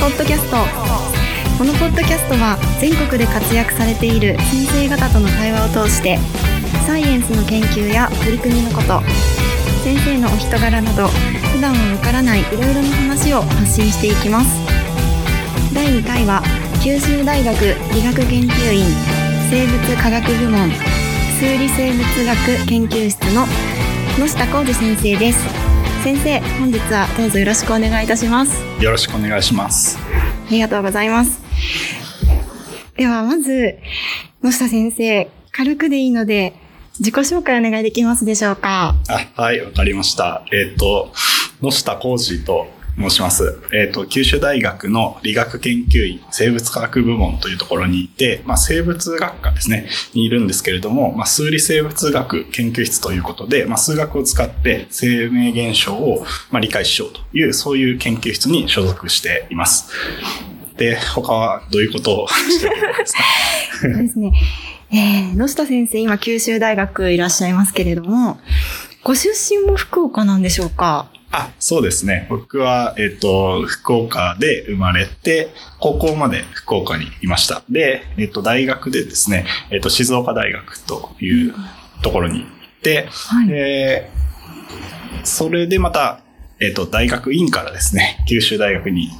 ポッドキャスト。このポッドキャストは全国で活躍されている先生方との対話を通してサイエンスの研究や取り組みのこと先生のお人柄など普段はわからないいろいろな話を発信していきます。第2回は九州大学理学研究院生物科学部門数理生物学研究室の野下浩二先生です。先生本日はどうぞよろしくお願いいたしますよろしくお願いします。ありがとうございますではまず野下先生軽くでいいので自己紹介お願いできますでしょうか？あはい、わかりました。えっ、と、野下浩二と申します。えっ、と、九州大学の理学研究院生物科学部門というところにいて、まあ、生物学科ですね、にいるんですけれども、まあ、数理生物学研究室ということで、まあ、数学を使って生命現象を、まあ、理解しようという、そういう研究室に所属しています。で、他はどういうことを しているんですか？そうですね。えー、野下先生、今九州大学いらっしゃいますけれども、ご出身も福岡なんでしょうか？あ、そうですね。僕は、えっ、と、福岡で生まれて、高校まで福岡にいました。で、えっ、と、大学でですね、えっ、と、静岡大学というところに行って、はい。で、それでまた、えっ、と、大学院からですね、九州大学に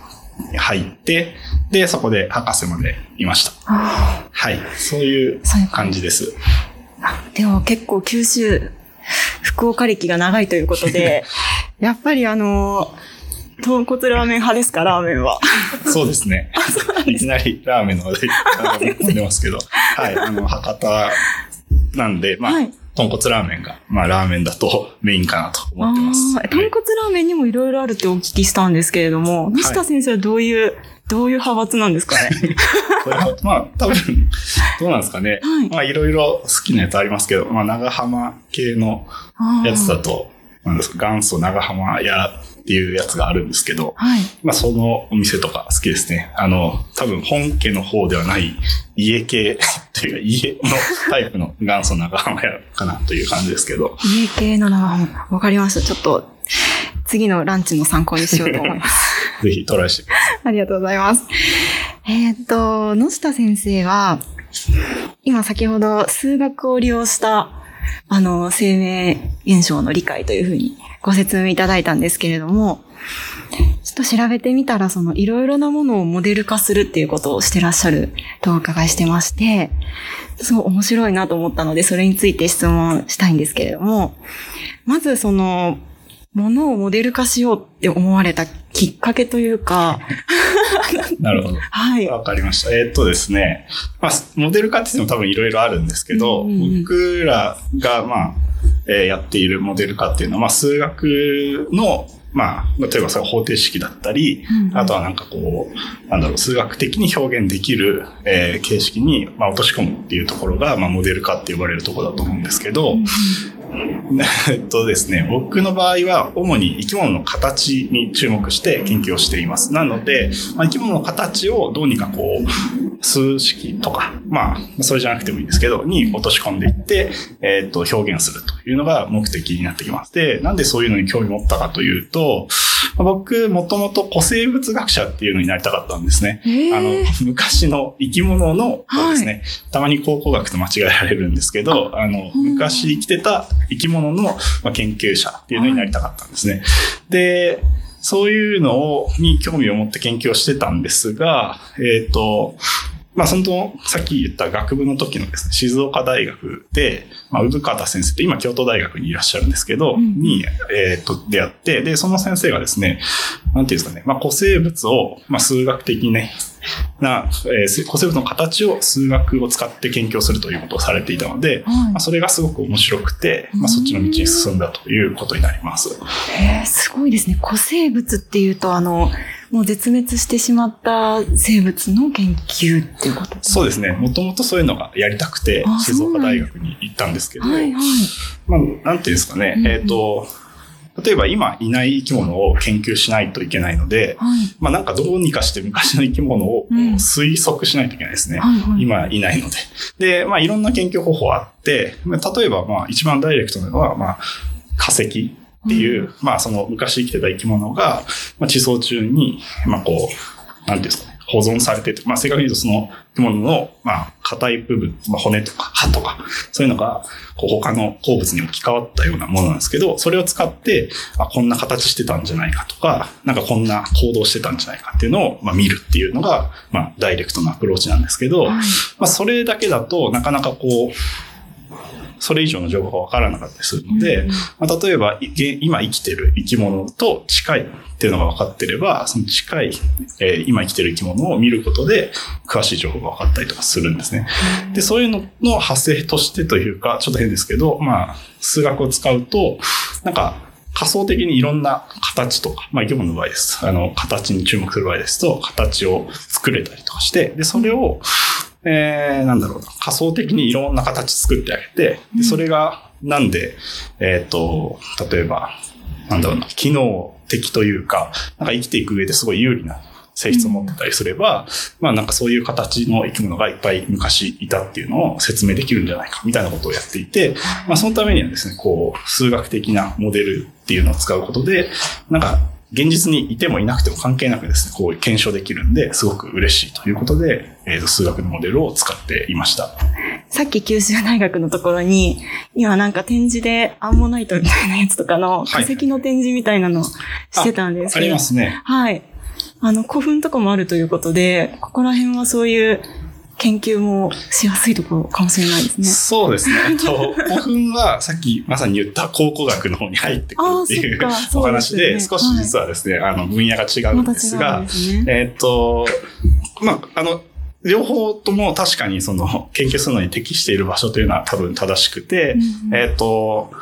入って、で、そこで博士までいました。あはい。そういう感感じです。ーでも結構九州、福岡歴が長いということで、やっぱりあの、豚骨ラーメン派ですか、ラーメンは。そうですね。いきなりラーメンの話題あの込んでますけど。はい。あの、博多なんで、まあ、はい豚骨ラーメンが、まあ、ラーメンだと メインかなと思ってます。あー豚骨ラーメンにもいろいろあるってお聞きしたんですけれども、野下先生はどういう、どういう派閥なんですかね？これは、まあ、多分、どうなんですかね？はい。まあ、いろいろ好きなやつありますけど、まあ、長浜系のやつだと、なんですか、元祖長浜屋っていうやつがあるんですけど、はい。まあ、そのお店とか好きですね。あの、多分本家の方ではない家系っていうか家のタイプの元祖長浜屋かなという感じですけど。家系の長浜。わかりました。ちょっと、次のランチの参考にしようと思います。ぜひトライしてくださありがとうございます。えーっと、野下先生は、今先ほど数学を利用した、あの、生命現象の理解というふうにご説明いただいたんですけれども、ちょっと調べてみたら、そのいろいろなものをモデル化するっていうことをしてらっしゃるとお伺いしてまして、すごい面白いなと思ったので、それについて質問したいんですけれども、まずその、ものをモデル化しようって思われたきっかけというか、い。なるほど。はい。わかりました。えーっとですね。まあ、モデル化って言っても多分いろいろあるんですけど、うんうんうん僕らが、まあ、えーやっているモデル化っていうのは、まあ、数学の、まあ、例えばそれ方程式だったり、うんうんあとはなんかこう、なんだろう、数学的に表現できる、えー形式に、まあ、落とし込むっていうところが、まあ、モデル化って呼ばれるところだと思うんですけど、えっとですね、僕の場合は主に生き物の形に注目して研究をしています。なので、まあ、生き物の形をどうにかこう、数式とか、まあ、それじゃなくてもいいんですけど、に落とし込んでいって、えっと、表現するというのが目的になってきます。で、なんでそういうのに興味持ったかというと、まあ僕、もともと古生物学者っていうのになりたかったんですね。あの、昔の生き物の方ですね。たまに考古学と間違えられるんですけど、あの、うん昔生きてた生き物のまあ研究者っていうのになりたかったんですね。で、そういうのを、に興味を持って研究をしてたんですが、えっ、と、まあ、その、さっき言った学部の時のですね、静岡大学で、まあ、産方先生って今京都大学にいらっしゃるんですけど、うんに、えっ、と、出会って、で、その先生がですね、なんていうんですかね、まあ、古生物を、まあ、数学的にね、な、えー古生物の形を数学を使って研究をするということをされていたので、はいまあ、それがすごく面白くて、まあ、そっちの道に進んだということになります。へーすごいですね。古生物っていうと、あの、もう絶滅してしまった生物の研究っていうこと？そうですね。もともとそういうのがやりたくてあ、静岡大学に行ったんですけど、はいはい。まあ、なんていうんですかね、うんうんえっ、と、例えば今いない生き物を研究しないといけないので、はい。まあなんかどうにかして昔の生き物を推測しないといけないですね。はいはい。今いないので。で、まあいろんな研究方法あって、まあ例えばまあ一番ダイレクトなのは、まあ化石っていう、まあその昔生きてた生き物が、まあ地層中に、まあこう、なんていうんですかね、保存されてて、まあ正確に言うとその生き物の、まあ硬い部分、まあ骨とか歯とか、そういうのが、こう他の鉱物に置き換わったようなものなんですけど、それを使って、あ、こんな形してたんじゃないかとか、なんかこんな行動してたんじゃないかっていうのを、まあ見るっていうのが、まあダイレクトなアプローチなんですけど、はい。まあそれだけだとなかなかこう、それ以上の情報がわからなかったりするので、うんまあ、例えば、今生きてる生き物と近いっていうのが分かってれば、その近い、えー今生きてる生き物を見ることで、詳しい情報が分かったりとかするんですね。で、そういうのの派生としてというか、ちょっと変ですけど、まあ、数学を使うと、なんか、仮想的にいろんな形とか、まあ生き物の場合です。あの、形に注目する場合ですと、形を作れたりとかして、で、それを、えー、なんだろうな、仮想的にいろんな形作ってあげて、でそれがなんで、えっ、と、例えば、なんだろうな、機能的というか、なんか生きていく上ですごい有利な性質を持ってたりすれば、まあなんかそういう形の生き物がいっぱい昔いたっていうのを説明できるんじゃないかみたいなことをやっていて、まあそのためにはですね、こう、数学的なモデルっていうのを使うことで、なんか現実にいてもいなくても関係なくですね、こう検証できるんで、すごく嬉しいということで、えーと数学のモデルを使っていました。さっき九州大学のところに、今なんか展示でアンモナイトみたいなやつとかの化石の展示みたいなのしてたんですけど。ありますね。はい。あの、古墳とかもあるということで、ここら辺はそういう研究もしやすいところかもしれないですね。そうですね。と、古墳はさっきまさに言った考古学の方に入ってくるっていうお話で、少し実はですね、あの、分野が違うんですがね。えっと、まあ、あの、両方とも確かにその研究するのに適している場所というのは多分正しくて、うんうんえっと、た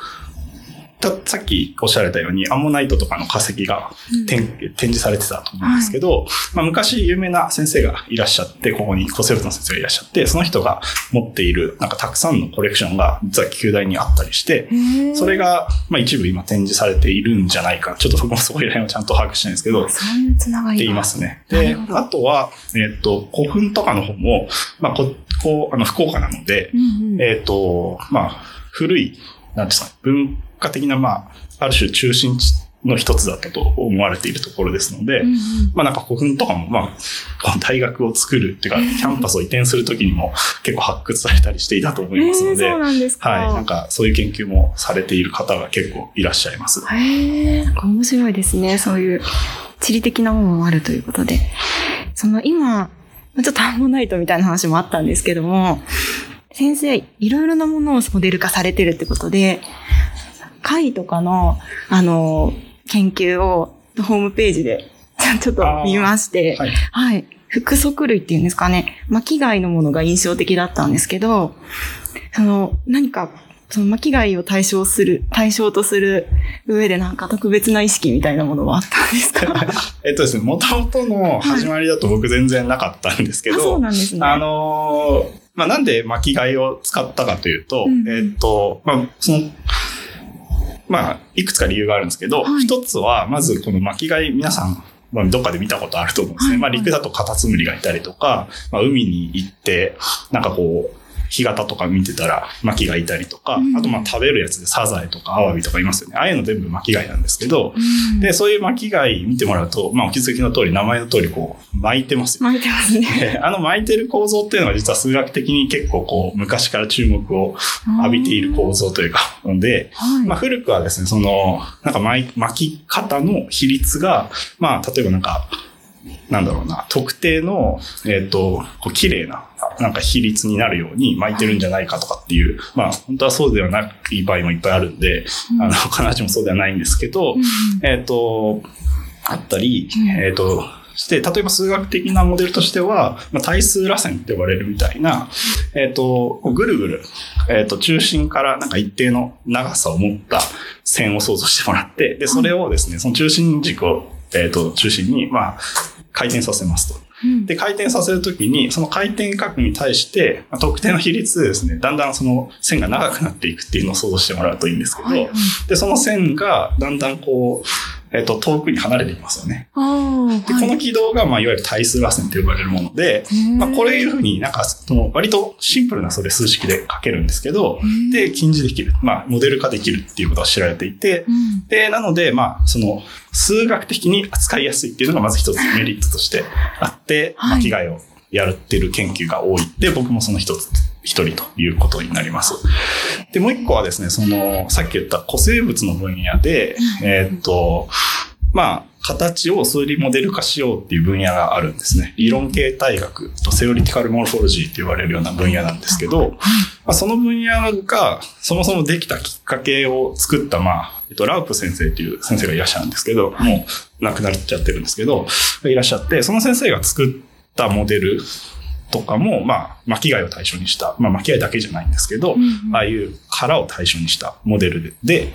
さっきおっしゃられたようにアンモナイトとかの化石が展展示されてたと思うんですけど、まあ、昔有名な先生がいらっしゃって、ここに古生物の先生がいらっしゃって、その人が持っているなんかたくさんのコレクションが実は旧大にあったりして、それが、まあ、一部今展示されているんじゃないか。ちょっと僕も そこら辺をちゃんと把握してないんですけど、そういうつながりが。って言いますね。なであとは、えっ、と、古墳とかの方も、まあ、こ、こう、あの、福岡なので、うんうん。えっ、と、まあ、古い、なんですか、文化的な、まあ、ある種中心地の一つだったと思われているところですので、うんうんまあなんか古墳とかも、まあ、大学を作るっていうか、キャンパスを移転するときにも結構発掘されたりしていたと思いますので、えーそうなんですか。はい、なんかそういう研究もされている方が結構いらっしゃいます。へえ、なんか面白いですね。そういう地理的なものもあるということで。その今、ちょっとアンモナイトみたいな話もあったんですけども、先生、いろいろなものをモデル化されてるってことで、貝とかの、あの、研究をホームページで ちょっと見まして、はい。はい。複足類っていうんですかね。巻貝のものが印象的だったんですけど、その、何か、その巻貝を対象する、対象とする上でなんか特別な意識みたいなものはあったんですか？えっとですね、元々の始まりだと僕全然なかったんですけあ、そど、うなんですね。あのーまあ、なんで巻き貝を使ったかというと、うん。えっと、まあ、その、まあ、いくつか理由があるんですけど、はい。一つは、まずこの巻き貝皆さん、まあ、どっかで見たことあると思うんですね。はい。まあ、陸だとカタツムリがいたりとか、まあ、海に行って、なんかこう、干潟とか見てたら巻きがいたりとか、うんあとまあ食べるやつでサザエとかアワビとかいますよね。ああいうの全部巻き貝なんですけど、うんで、そういう巻き貝見てもらうと、まあお気づきの通り、名前の通りこう巻いてますよ巻いてますね。で あの巻いてる構造っていうのは実は数学的に結構こう昔から注目を浴びている構造というか、ので、はい。まあ古くはですね、その、なんか巻き方の比率が、まあ例えばなんか、なんだろうな、特定の、えっ、と、こう綺麗な、なんか比率になるように巻いてるんじゃないかとかっていう、まあ本当はそうではない場合もいっぱいあるんで、うん。あの、必ずしもそうではないんですけど、うんえっ、と、あったり、うん。えっ、と、して、例えば数学的なモデルとしては、まあ、対数螺旋って呼ばれるみたいな、えっ、と、こうぐるぐる、えっ、と、中心からなんか一定の長さを持った線を想像してもらって、で、それをですね、その中心軸を、えっ、と、中心に、まあ、回転させますと。うんで、回転させるときに、その回転角に対して、まあ特定の比率でですね、だんだんその線が長くなっていくっていうのを想像してもらうといいんですけど、はいはいで、その線がだんだんこう、えっ、と、遠くに離れていきますよね。ああ、で、この軌道が、まあ、いわゆる対数螺旋と呼ばれるもので、まあ、これいうふうになんか、その割とシンプルなそれ数式で書けるんですけど、で、近似できる。まあ、モデル化できるっていうことが知られていて、うん、で、なので、まあ、その、数学的に扱いやすいっていうのがまず一つメリットとしてあって、はい巻き貝をやってる研究が多い。で、僕もその一つ、一人ということになります。で、もう一個はですね、その、さっき言った古生物の分野で、えーっと、まあ、形を数理モデル化しようっていう分野があるんですね。理論形態学とセオリティカルモルフォロジーって言われるような分野なんですけど、まあ、その分野がそもそもできたきっかけを作った、まあ、えっと、ラウプ先生っていう先生がいらっしゃるんですけど、もう亡くなっちゃってるんですけど、いらっしゃって、その先生が作ったモデルとかも、まあ、巻き貝を対象にした、まあ、巻き貝だけじゃないんですけど、うんああいう殻を対象にしたモデルで、で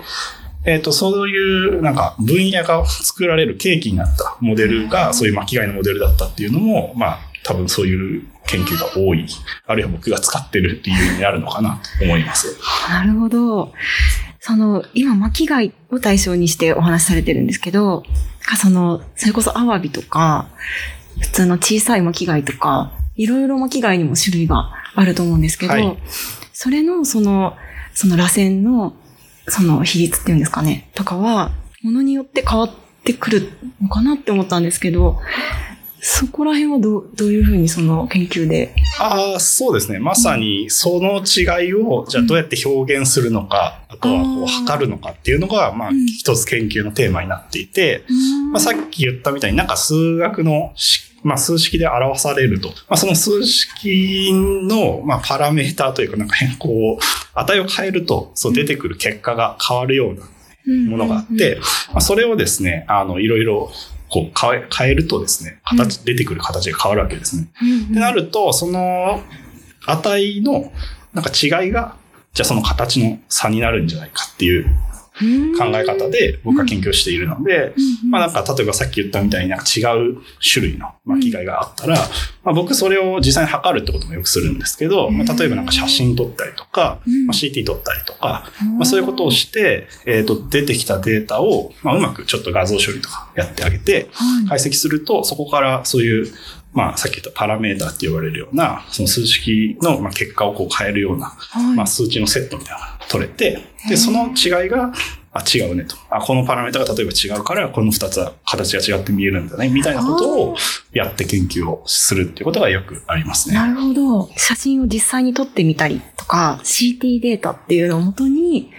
えっ、と、そういう、なんか、分野が作られる契機になったモデルが、そういう巻き貝のモデルだったっていうのも、まあ、多分そういう研究が多い、あるいは僕が使ってる理由になるのかなと思います。なるほど。その、今、巻き貝を対象にしてお話しされてるんですけど、かその、それこそアワビとか、普通の小さい巻き貝とか、いろいろ巻き貝にも種類があると思うんですけど、はい。それの、その、その螺旋の、その比率っていうんですかね、とかは、ものによって変わってくるのかなって思ったんですけど、そこら辺はどう、どういうふうにその研究で？ああ、そうですね。まさに、その違いを、じゃあどうやって表現するのか、あとはこう測るのかっていうのが、まあうん、一つ研究のテーマになっていて、まあ、さっき言ったみたいになんか数学のし、まあ、数式で表されると。まあ、その数式の、まあ、パラメーターというか、なんか変更、値を変えると、そう出てくる結果が変わるようなものがあって、まあ、それをですね、あの、いろいろ、こう変え、変えるとですね、形、出てくる形が変わるわけですね。ってなると、その値のなんか違いが、じゃあその形の差になるんじゃないかっていう考え方で僕は研究しているので、まあなんか例えばさっき言ったみたいになんか違う種類の巻き貝があったら、まあ僕それを実際に測るってこともよくするんですけど、まあ例えばなんか写真撮ったりとか、まあ、CT 撮ったりとか、まあそういうことをして、えっ、と出てきたデータを、まあうまくちょっと画像処理とかやってあげて、解析すると、そこからそういう、まあ、さっき言ったパラメータって言われるような、その数式のまあ結果をこう変えるような、まあ、数値のセットみたいなのが取れて、で、その違いが、あ、違うねと。あ、このパラメータが例えば違うから、この二つは形が違って見えるんだね、みたいなことをやって研究をするっていうことがよくありますね。なるほど。写真を実際に撮ってみたりとか、CT データっていうのをもとに、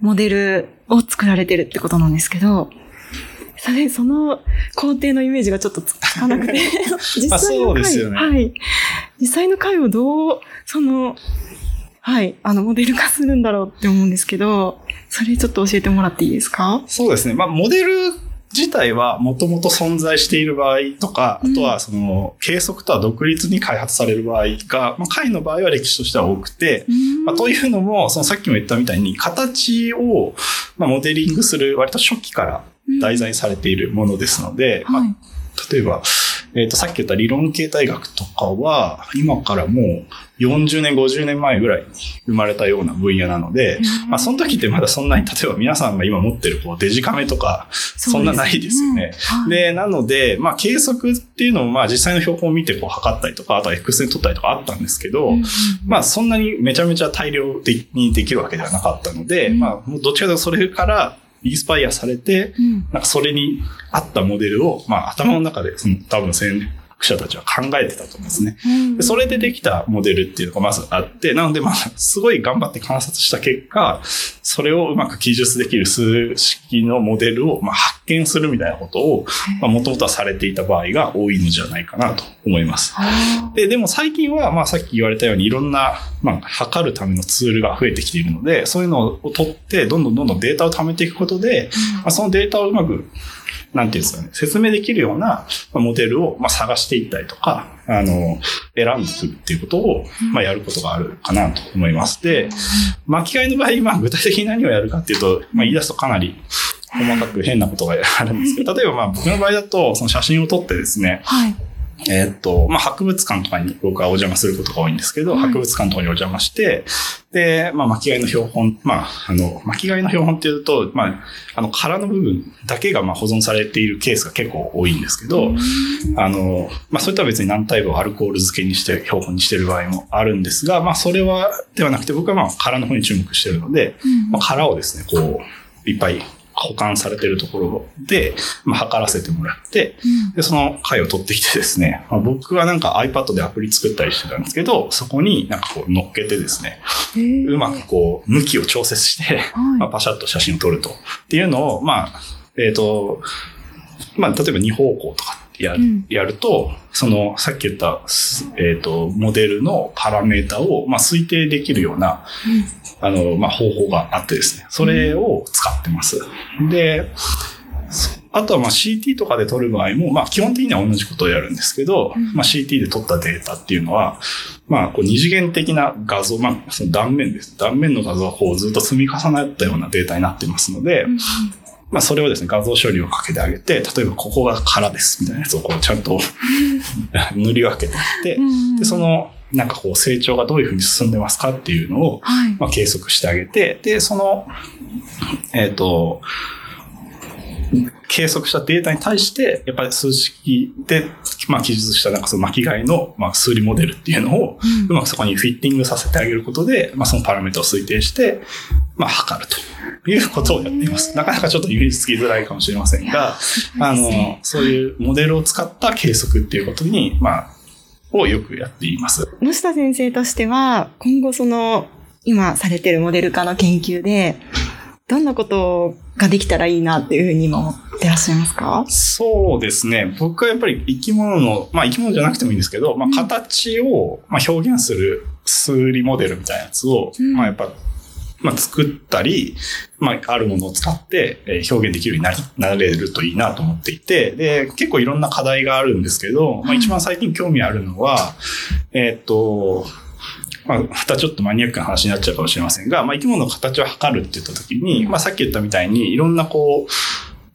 モデルを作られてるってことなんですけど、それ、その工程のイメージがちょっとつかなくて、実あ際の回、そうですよね。はい。実際の回をどう、その、はい、あの、モデル化するんだろうって思うんですけど、それちょっと教えてもらっていいですか？そうですね。まあ、モデル自体はもともと存在している場合とか、うん。あとはその計測とは独立に開発される場合が、まあ、解の場合は歴史としては多くて、まあ、というのも、そのさっきも言ったみたいに、形を、まあ、モデリングする割と初期から題材にされているものですので、まあはい。例えば、えっ、と、さっき言った理論形態学とかは、今からもう40年、50年前ぐらいに生まれたような分野なので、まあ、その時ってまだそんなに、例えば皆さんが今持ってるこうデジカメとか、そんなないですよね。はい。で、なので、まあ、計測っていうのも、まあ、実際の標本を見てこう測ったりとか、あとは X 線撮ったりとかあったんですけど、うんまあ、そんなにめちゃめちゃ大量的にできるわけではなかったので、うん。まあ、どっちかというとそれからインスパイアされて、うん、なんかそれに合ったモデルを、まあ頭の中で、その多分先学者たちは考えてたと思うんですね。でそれでできたモデルっていうのがまずあって、なのでまあ、すごい頑張って観察した結果、それをうまく記述できる数式のモデルをまあ発見するみたいなことを、もともとはされていた場合が多いのじゃないかなと思います。で、でも最近は、まあさっき言われたようにいろんな、まあ、測るためのツールが増えてきているので、そういうのを取って、どんどんどんどんデータを貯めていくことで、まあ、そのデータをうまくなんていうんですかね、説明できるようなまあモデルをまあ探していったりとか、あの、選んでくるっていうことを、まあやることがあるかなと思います。で、巻き替えの場合、まあ具体的に何をやるかっていうと、まあ言い出すとかなり細かく変なことがあるんですけど、例えばまあ僕の場合だと、その写真を撮ってですね、はい。えーっと、まあ、博物館とかに僕はお邪魔することが多いんですけど、はい博物館とかにお邪魔して、で、まあ、巻き貝の標本、まあ、あの、巻き貝の標本っていうと、まあ、あの、殻の部分だけがまあ保存されているケースが結構多いんですけど、あの、まあ、それとは別に軟体部をアルコール漬けにして、標本にしてる場合もあるんですが、まあ、それは、ではなくて僕はまあ、殻の方に注目してるので、うん。まあ、殻をですね、こう、いっぱい保管されてるところで、まあ、測らせてもらって、で、その回を取ってきてですね、まあ、僕はなんか iPad でアプリ作ったりしてたんですけど、そこになんかこう乗っけてですね、うまくこう、向きを調節して、まあ、パシャッと写真を撮ると。っていうのを、まあ、えっ、と、まあ、例えば二方向とかやる,、うん。やると、その、さっき言った、すえっ、と、モデルのパラメータを、まあ、推定できるような、あの、まあ、方法があってですね、それを使ってます。で、そあとはまあ CT とかで撮る場合も、まあ基本的には同じことをやるんですけど、うんまあ CT で撮ったデータっていうのは、まあこう二次元的な画像、まあその断面です。断面の画像がこうずっと積み重なったようなデータになってますので、うんまあそれをですね、画像処理をかけてあげて、例えばここが空ですみたいなやつをこうちゃんと 塗り分けていってう、んで、そのなんかこう成長がどういうふうに進んでますかっていうのを、はい。まあ、計測してあげて、で、その、えっ、と、計測したデータに対して、やっぱり数式で、まあ、記述したなんかその巻き貝の、まあ、数理モデルっていうのを、うんうまくそこにフィッティングさせてあげることで、まあ、そのパラメータを推定して、まあ、測るということをやっています。なかなかちょっとイメージつきづらいかもしれませんが、あの、そういうモデルを使った計測っていうことに、まあ、をよくやっています。野下先生としては、今後その、今されてるモデル化の研究で、どんなことができたらいいなっていうふうに今思ってらっしゃいますか？そうですね。僕はやっぱり生き物の、まあ生き物じゃなくてもいいんですけど、まあうん形をまあ表現する数理モデルみたいなやつを、うんまあやっぱ、まあ作ったり、まああるものを使ってえー表現できるようになりなれるといいなと思っていて、で、結構いろんな課題があるんですけど、まあ一番最近興味あるのは、えーっと、まあ、またちょっとマニアックな話になっちゃうかもしれませんが、まあ、生き物の形を測るって言ったときに、まあ、さっき言ったみたいに、いろんなこう、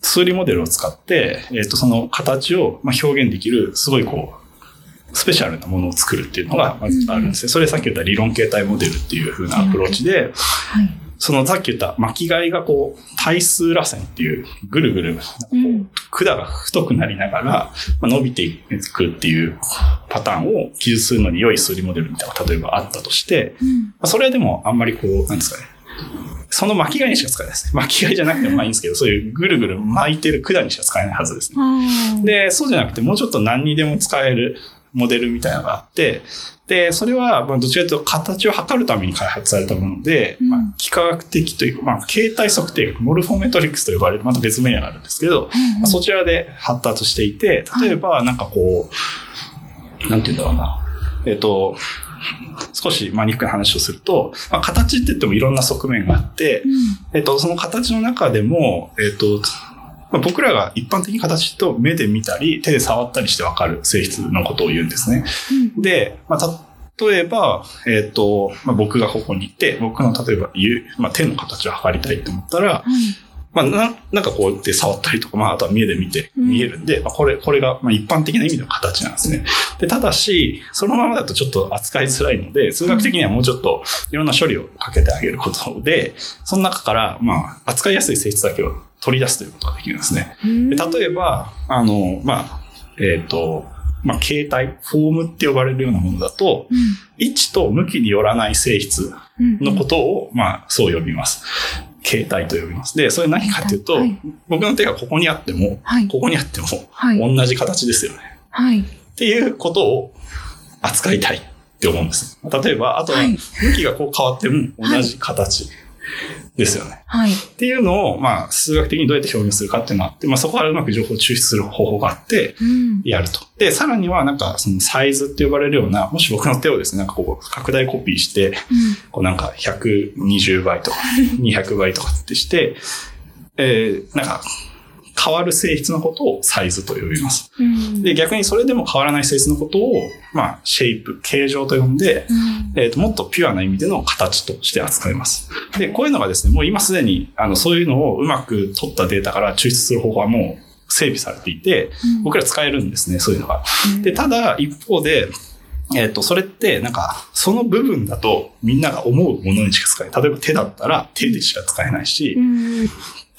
数理モデルを使って、えっ、と、その形をまあ表現できる、すごいこう、スペシャルなものを作るっていうのがまずあるんですね。それさっき言った理論形態モデルっていう風なアプローチで、はい。そのさっき言った巻き貝がこう、対数螺旋っていう、ぐるぐる、管が太くなりながら、まあ、伸びていくっていうパターンを記述するのに良い数理モデルみたいなのが例えばあったとして、うん。まあそれはでもあんまりこう、なんですかね。その巻き貝にしか使えないですね。巻き貝じゃなくてもまあいいんですけど、そういうぐるぐる巻いてる管にしか使えないはずですね。で、そうじゃなくてもうちょっと何にでも使えるモデルみたいなのがあって、で、それは、まあどちらかというと形を測るために開発されたもので、うん。まあ、幾何学的というか、まあ、形態測定学、モルフォメトリクスと呼ばれる、また別名があるんですけど、まあそちらで発達していて、例えば、なんかこう、なんて言うんだろうな。えっ、と、少しマニックな話をすると、まあ、形って言ってもいろんな側面があって、えっ、と、その形の中でも、えっ、と、まあ僕らが一般的に形と目で見たり、手で触ったりしてわかる性質のことを言うんですね。うんで、まあ、例えば、えっ、と、まあ、僕がここにいて、僕の例えば、ゆまあ、手の形を測りたいと思ったら、まあ、ななんかこうやって触ったりとか、まあ、あとは目で見てうん見えるんで、まあ、これ、これが、まあ、一般的な意味の形なんですね。で、ただし、そのままだとちょっと扱いづらいので、数学的にはもうちょっといろんな処理をかけてあげることで、その中から、まあ、扱いやすい性質だけを取り出すということができるんですね。うんで例えば、あの、まあ、えっ、と、まあ、形態、フォームって呼ばれるようなものだと、位置と向きによらない性質うんのことを、まあ、そう呼びます。形態と呼びます。で、それ何かっていうと、はい僕の手がここにあっても、はい。ここにあっても、はい。同じ形ですよね。はい。っていうことを扱いたいって思うんです。例えば、あとははい、向きがこう変わっても同じ形ですよね。はい。っていうのを、まあ、数学的にどうやって表現するかっていうのがあって、まあ、そこからうまく情報を抽出する方法があって、うん。やると。で、さらには、なんか、そのサイズって呼ばれるような、もし僕の手をですね、なんかこう、拡大コピーして、こうなんか120倍とか、200倍とかってして、えー、なんか、変わる性質のことをサイズと呼びます。うん。で、逆にそれでも変わらない性質のことを、まあ、シェイプ、形状と呼んで、うんえーと、もっとピュアな意味での形として扱います。で、こういうのがですね、もう今すでに、あの、そういうのをうまく取ったデータから抽出する方法はもう、整備されていて、僕ら使えるんですね、そういうのが。うんで、ただ、一方で、えっ、と、それって、なんか、その部分だと、みんなが思うものにしか使えない。例えば手だったら、手でしか使えないし、うん。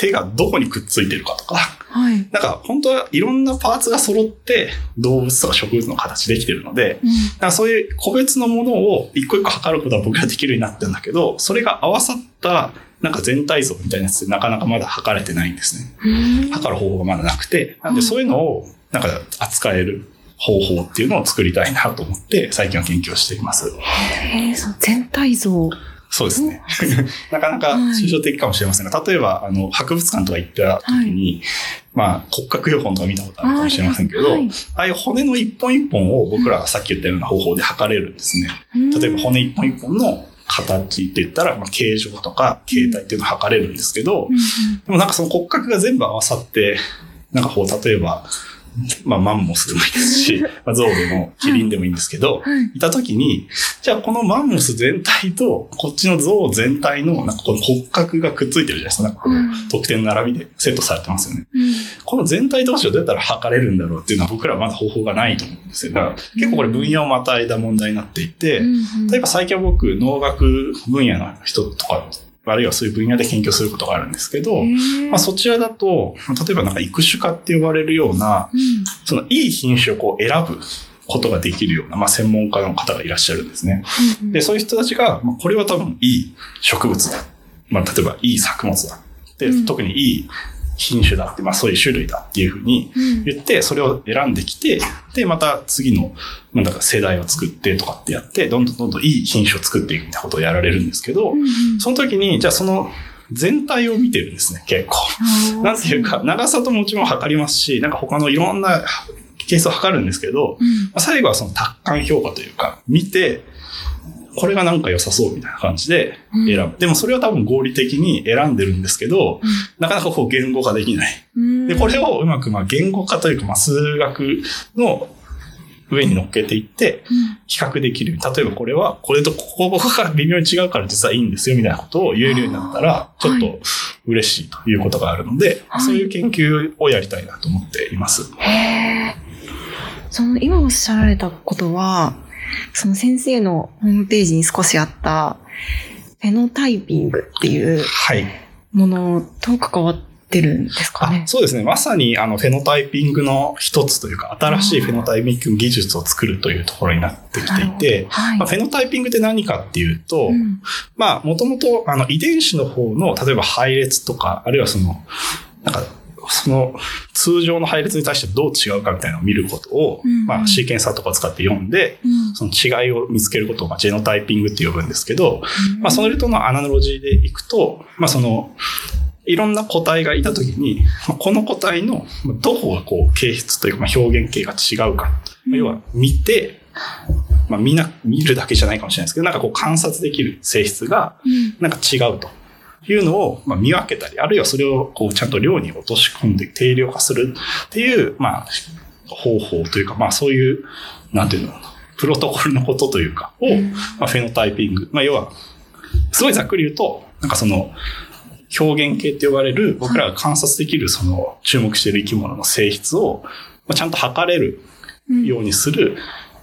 手がどこにくっついてるかとか、はい。なんか、本当はいろんなパーツが揃って、動物とか植物の形できてるので、うんだからそういう個別のものを一個一個測ることは僕らできるようになってるんだけど、それが合わさった、なんか全体像みたいなやつってなかなかまだ測れてないんですね。うん測る方法がまだなくて、なんでそういうのを、なんか扱える方法っていうのを作りたいなと思って、最近は研究をしています。へーその全体像。そうですね。なかなか抽象的かもしれませんが、例えば、あの、博物館とか行った時に、まあ、骨格標本とか見たことあるかもしれませんけど、はい。ああいう骨の一本一本を僕らがさっき言ったような方法で測れるんですね。例えば骨一本一本の形って言ったら、まあ、形状とか形態っていうのを測れるんですけど、うん。でもなんかその骨格が全部合わさって、なんかこう、例えば、まあ、マンモスでもいいですし、まあ、ゾウでもキリンでもいいんですけど、はいいたときに、じゃあこのマンモス全体と、こっちのゾウ全体の、なんかこの骨格がくっついてるじゃないですか。なんかこのうん得点の並びでセットされてますよね。うんこの全体同士をどうやったら測れるんだろうっていうのは僕らはまだ方法がないと思うんですよ。だから結構これ分野をまたいだ問題になっていて、うん例えば最近は僕、農学分野の人とか、あるいはそういう分野で研究することがあるんですけど、まあ、そちらだと、例えばなんか育種家って呼ばれるような、うんそのいい品種をこう選ぶことができるような、まあ、専門家の方がいらっしゃるんですね。うんで、そういう人たちが、まあ、これは多分いい植物だ。まあ、例えばいい作物だ。で、うん特にいい品種だって、まあ、そういう種類だっていうふうにうん。言って、それを選んできて、で、また次の、まあ、だから世代を作ってとかってやって、どんどんどんどんいい品種を作っていくみたいなことをやられるんですけど、その時に、じゃあその全体を見てるんですね、結構。なんていうか、長さともちろん測りますし、なんか他のいろんなケースを測るんですけど、最後はその達観評価というか、見て、これがなんか良さそうみたいな感じで選ぶ。でもそれは多分合理的に選んでるんですけど、なかなかこう言語化できない。うんで、これをうまくまあ言語化というか、まあ数学の上に乗っけていって、うん比較できる。例えばこれは、これとここが微妙に違うから実はいいんですよみたいなことを言えるようになったら、ちょっと嬉しいということがあるので、はいそういう研究をやりたいなと思っています。へーその今おっしゃられたことは、その先生のホームページに少しあった、フェノタイピングっていうはい。ものと関わってるんですかねあ。そうですね。まさにあのフェノタイピングの一つというか、新しいフェノタイピング技術を作るというところになってきていて、はい。まあ、フェノタイピングって何かっていうと、うんまあ、もともと、あの、遺伝子の方の、例えば配列とか、あるいはその、なんか、その、通常の配列に対してどう違うかみたいなのを見ることを、うんまあ、シーケンサーとかを使って読んで、うん。その違いを見つけることを、まあ、ジェノタイピングって呼ぶんですけど、まあ、それとのアナロジーでいくと、まあ、その、いろんな個体がいたときに、まあこの個体のまあどこがこう形質というか、まあ、表現形が違うか。うん要は見て、まあ、みんな見るだけじゃないかもしれないですけど、なんかこう観察できる性質がうん。なんか違うというのをまあ見分けたり、あるいはそれをこうちゃんと量に落とし込んで定量化するっていう、まあ、方法というか、まあそういう、なんていうのプロトコルのことというか、を、うんまあ、フェノタイピング。まあ要は、すごいざっくり言うと、なんかその、表現形って呼ばれる、僕らが観察できるその注目している生き物の性質を、まあ、ちゃんと測れるうんようにする、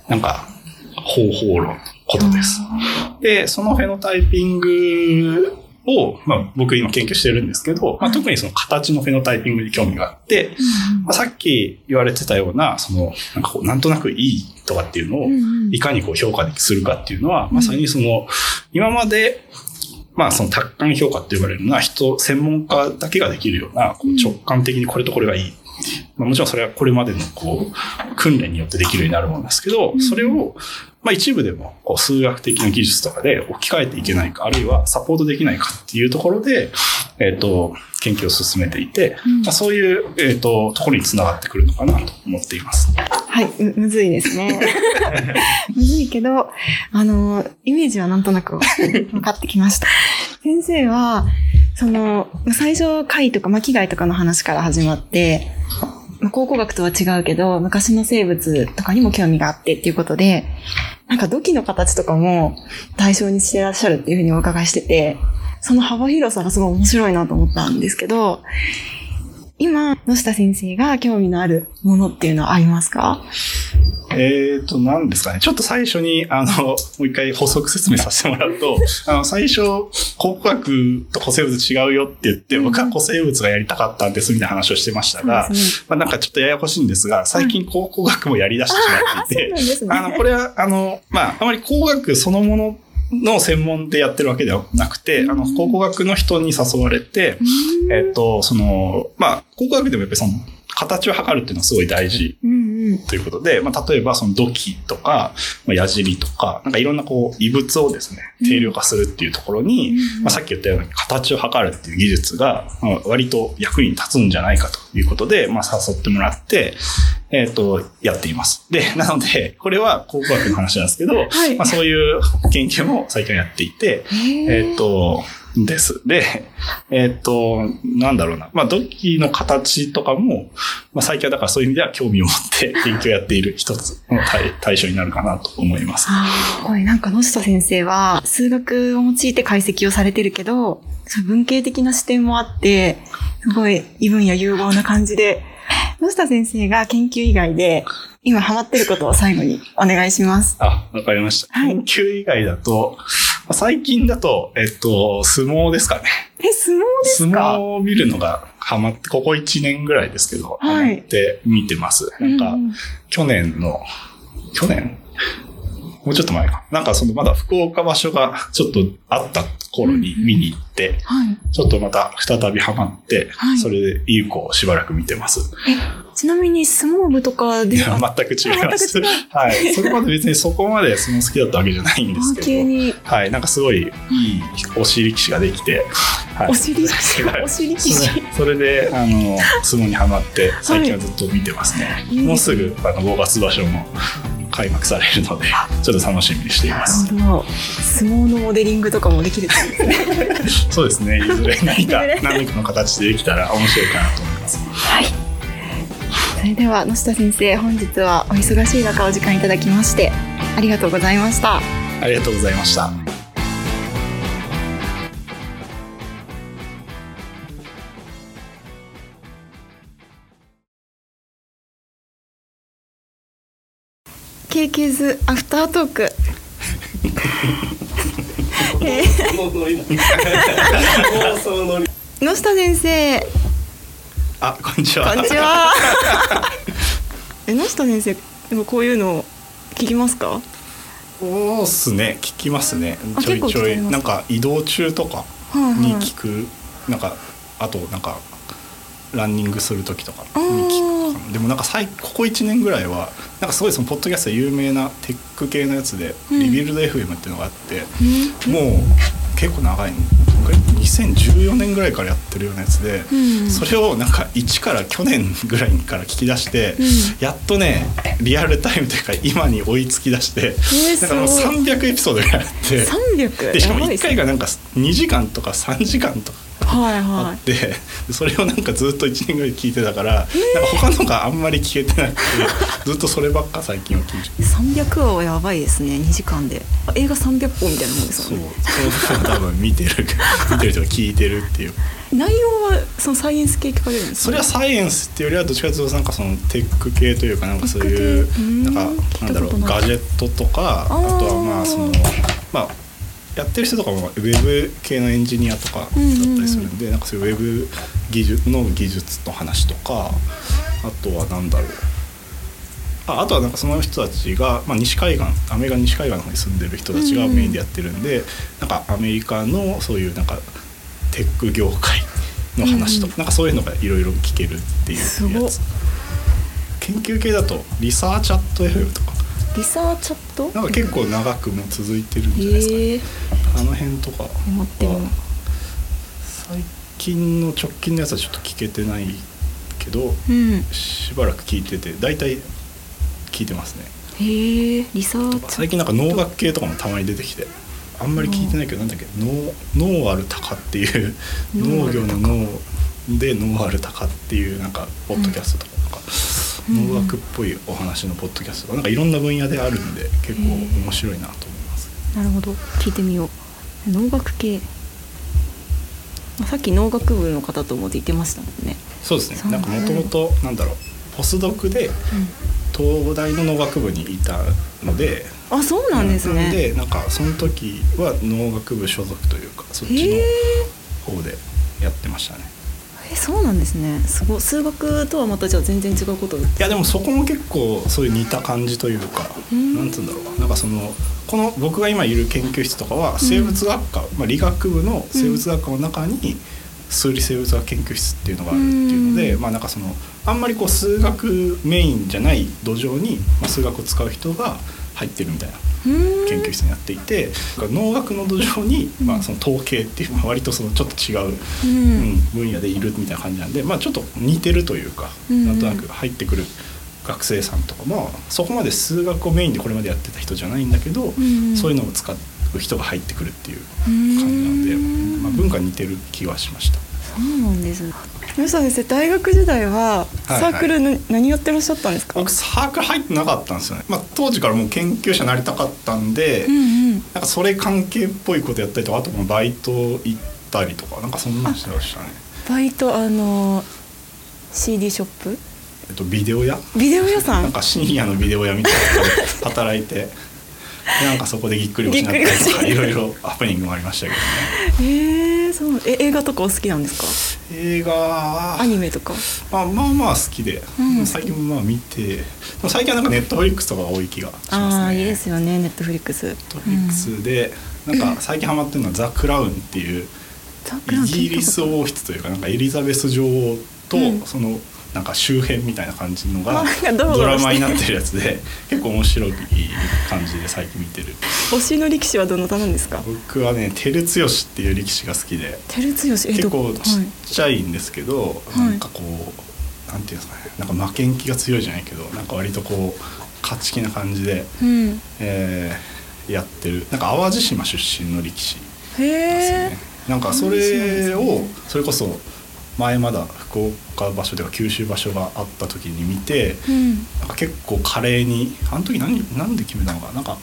なんか、方法論のことです。で、そのフェノタイピングを、まあ僕今研究してるんですけど、まあ特にその形のフェノタイピングに興味があって、まあ、さっき言われてたような、その、なんかこう、なんとなくいいとかっていうのをいかにこう評価するかっていうのは、まさにその、今まで、まあその達観評価って呼ばれるのは人、専門家だけができるような、こう直感的にこれとこれがいい。まあもちろんそれはこれまでのこう、訓練によってできるようになるものですけど、それを、まあ一部でもこう数学的な技術とかで置き換えていけないか、あるいはサポートできないかっていうところで、えっ、と、研究を進めていて、うんまあ、そういう、えっ、と、ところにつながってくるのかなと思っています。はい、むむずいですね。むずいけど、あの、イメージはなんとなく分かってきました。先生は、その、最初、貝とか巻貝とかの話から始まって、まあ考古学とは違うけど、昔の生物とかにも興味があってっていうことで、なんか土器の形とかも対象にしてらっしゃるっていうふうにお伺いしてて、その幅広さがすごい面白いなと思ったんですけど、今、野下先生が興味のあるものっていうのはありますか？えっ、と、何ですかね。ちょっと最初に、あの、もう一回補足説明させてもらうと、あの、最初、考古学と古生物違うよって言って、うん僕は古生物がやりたかったんですみたいな話をしてましたが、ねまあなんかちょっとややこしいんですが、最近考古学もやり出してしまっていて、そうなんですね。あの、これは、あの、まあ、あまり工学そのものの専門でやってるわけではなくて、あの、考古学の人に誘われて、うん。えっと、その、まあ、考古学でもやっぱりその、形を測るっていうのはすごい大事。ということで、まあ、例えばその土器とか、まあ、矢尻とか、なんかいろんなこう、異物をですね、定量化するっていうところに、うんまあ、さっき言ったように形を測るっていう技術が、まあ、割と役に立つんじゃないかということで、まあ、誘ってもらって、えっ、と、やっています。で、なので、これは考古学の話なんですけど、はいまあ、そういう研究も最近はやっていて、えっ、と、です。で、えっ、と、なんだろうな。まあ、土器の形とかも、まあ、最近はだからそういう意味では興味を持って研究をやっている一つの対対象になるかなと思います。ああ、これなんか野下先生は数学を用いて解析をされてるけど、そう文系的な視点もあって、すごい異分野融合な感じで、野下先生が研究以外で今ハマってることを最後にお願いします。あ、わかりました。はい研究以外だと、まあ最近だと、えっと、相撲ですかね。え、相撲です相か撲を見るのがハマって、ここ1年ぐらいですけど、はいハマって見てます。なんか、うん去年の、去年？もうちょっと前か。なんかそのまだ福岡場所がちょっとあった頃に見に行って、はい。ちょっとまた再びハマって、はいそれで有効をしばらく見てます。ちなみに相撲部とかでは、全く違います。はい。それまで別にそこまで相撲好きだったわけじゃないんですけど、はい。なんかすごいいい推し力士ができて、はいお尻力士、はいお尻力そ士。れそれで、あの、相撲にハマって、最近はずっと見てますね。いいもうすぐ、あの、5月場所も開幕されるので、ちょっと楽しみにしています。なるほど。相撲のモデリングとかもできるですね。そうですね。いずれ何か何かの形でできたら面白いかなと思います。はい。それでは野下先生、本日はお忙しい中お時間いただきましてありがとうございました。ありがとうございました。ケーキーズアフタートーク。えー 野下先生、あ、こんにちは。こんにちは。え、野下先生、でもこういうの聞きますか？そうっすね。聞きますねあ。ちょいちょい、なんか移動中とかはいに聞く、なんか、あとなんか、ランニングする時とかに聞くでもなんか最ここ1年ぐらいはなんかすごいそのポッドキャストで有名なテック系のやつで、うん。リビルド FM っていうのがあってうん。もう結構長いの。これ2014年ぐらいからやってるようなやつで、うん。それをなんか一から去年ぐらいから聞き出して、うん。やっとねリアルタイムというか今に追いつき出して、ーなんかもうすごい300エピソードぐらいあって。でしかも1やばいですね。回がなんか2時間とか3時間とかはいあはって、でそれをなんかずっと1年ぐらい聞いてたから、なんか他のがあんまり聞けてなくてずっとそればっか最近は聞いてい。三百話はやばいですね。二時間で。あ映画三百本みたいなもんですそうよね。そう多分見てる見てる人が聞いてるっていう内容はそのサイエンス系聞かれるんですか？それはサイエンスっていうよりはどっちかというとなんかそのテック系というかなんかそういうなんかなんだろうガジェットとかあとはまあそのまあやってる人とかもウェブ系のエンジニアとかだったりするんで、なんかそういうウェブ技術の技術の話とかあとはなんだろう。ああとはなんかその人たちが、まあ、西海岸アメリカの西海岸の方に住んでる人たちがメインでやってるんで、なんかアメリカのそういうなんかテック業界の話とか、うんなんかそういうのがいろいろ聞けるっていうやつ。研究系だとリサーチャット FM とかリサーチャット？なんか結構長くもう続いてるんじゃないですかね、へえ。あの辺とか最近の直近のやつはちょっと聞けてないけどうん。しばらく聞いてて大体聞いてますね。へえ。リサーチ最近なんか農学系とかもたまに出てきて。あんまり聞いてないけどなんだっけ？農農ある鷹っていう農業の農で農ある鷹っていうなんかポッドキャストとかなんか。うん農学っぽいお話のポッドキャストとかなんかいろんな分野であるんで結構面白いなと思います。なるほど。聞いてみよう。農学系。あさっき農学部の方とも言ってましたもんね。そうですね。なんかもともとなんだろう。ポスドクで東大の農学部にいたのであそうなんですね。でなんかその時は農学部所属というかそっちの方でやってましたねえそうなんですね。すごい。数学とはまたじゃあ全然違うこと。いやでもそこも結構そういう似た感じというかうん。なんつうんだろうなんかそのこの僕が今いる研究室とかは生物学科、まあ、理学部の生物学科の中に数理生物学研究室っていうのがあるっていうので、うん。まあなんかそのあんまりこう数学メインじゃない土壌に、まあ、数学を使う人が入ってるみたいな。うん研究室になっていて農学の土壌に、まあ、その統計っていう、まあ、割とそのちょっと違う、ううんん分野でいるみたいな感じなんで、まあ、ちょっと似てるというか、うん。なんとなく入ってくる学生さんとかもそこまで数学をメインでこれまでやってた人じゃないんだけど、んそういうのを使う人が入ってくるっていう感感じなんで、まあ、文化に似てる気はしました。そうなんです。吉田先生大学時代はサはいはいークルの、何やってらっしゃったんですか？僕サークル入ってなかったんですよね、まあ、当時からもう研究者になりたかったんで、うんうん。なんかそれ関係っぽいことやったりとかあとバイト行ったりとかなんかそんなのしてましたね。バイトあの CD ショップ？えっと、ビデオ屋？ビデオ屋さん？なんか深夜のビデオ屋みたいなとこ働いて でなんかそこでぎっくり腰になったりとかいろいろハプニングもありましたけどねへえそうえ映画とかお好きなんですか？映画。アニメとか。まあまあまあ好きで、うん。最近もまあ見て。最近はなんかネットフリックスとかが多い気がしますね。ああいいですよね。ネットフリックス。ネットフリックスで、なんか最近ハマってるのは「ザ・クラウン」っていうイギリス王室というかなんかエリザベス女王とうん。そのなんか周辺みたいな感じのが ドラマになってるやつで 結構面白い感じで最近見てる。推しの力士はどなたなんですか？僕はね照強っていう力士が好きで。照強？え結構はいちっちゃいんですけど、い。なんかこうなんていうんですかね。なんか負けん気が強いじゃないけどなんか割とこう勝ち気な感じで、うん。えーやってる。なんか淡路島出身の力士へですよねえなんかそれをそれこそ前まだ福岡場所というか九州場所があった時に見てうん。なんか結構華麗にあの時何なんで決めたのかな？なんか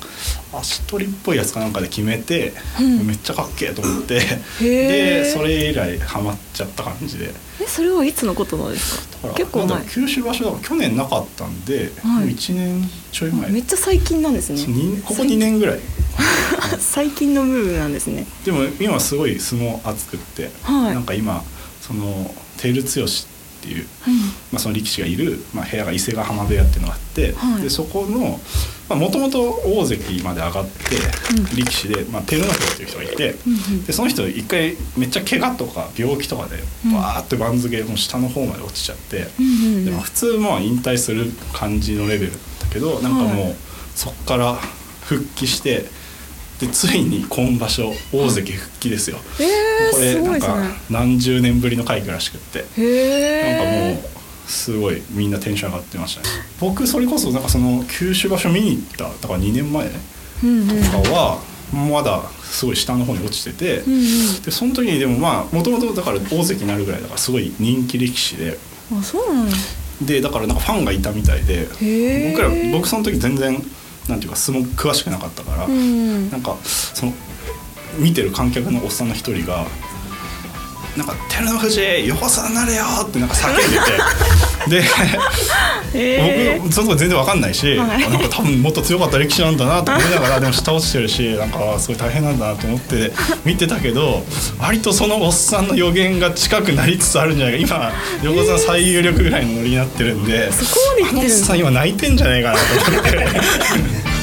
足取りっぽいやつかなんかで決めて、うん。めっちゃかっけえと思ってでそれ以来ハマっちゃった感じで。えそれはいつのことなんですか？だから結構前。九州場所だから去年なかったんで、はい。もう1年ちょい前。めっちゃ最近なんですね。ここ2年ぐらい。最近のムーブなんですね。でも今すごい相撲熱くって、はい。なんか今その照強っていう、まあ、その力士がいる、まあ、部屋が伊勢ヶ浜部屋っていうのがあって、はい。でそこのもともと大関まで上がって、うん。力士で、まあ、照ノ富士っていう人がいて、うんうん。でその人一回めっちゃ怪我とか病気とかでうん。バーって番付もう下の方まで落ちちゃって、うんうんでも普通もう引退する感じのレベルだけどなんかもう、はい。そっから復帰してでついに今場所大関復帰ですよ。えー、これないんか何十年ぶりの快挙らしくって。なんかもうすごいみんなテンション上がってましたね。僕それこそなんかその九州場所見に行っただから2年前とかはまだすごい下の方に落ちてて、でその時にでもまあもともとだから大関になるぐらいだからすごい人気力士で。あそうなんだ。でだからなんかファンがいたみたいで僕ら僕その時全然なんていうか相撲詳しくなかったから、うんなんかその見てる観客のおっさんの一人が「なんか照ノ富士横綱になれよ!」ってなんか叫んでてでへ僕その時全然わかんないし、はい。あなんか多分もっと強かった力士なんだなと 思いながらでも下落ちてるしなんかすごい大変なんだなと思って見てたけど割とそのおっさんの予言が近くなりつつあるんじゃないか。今横綱最有力ぐらいのノリになってるんで、そこまで言ってるんだ。あのおっさん今泣いてんじゃないかなと思って。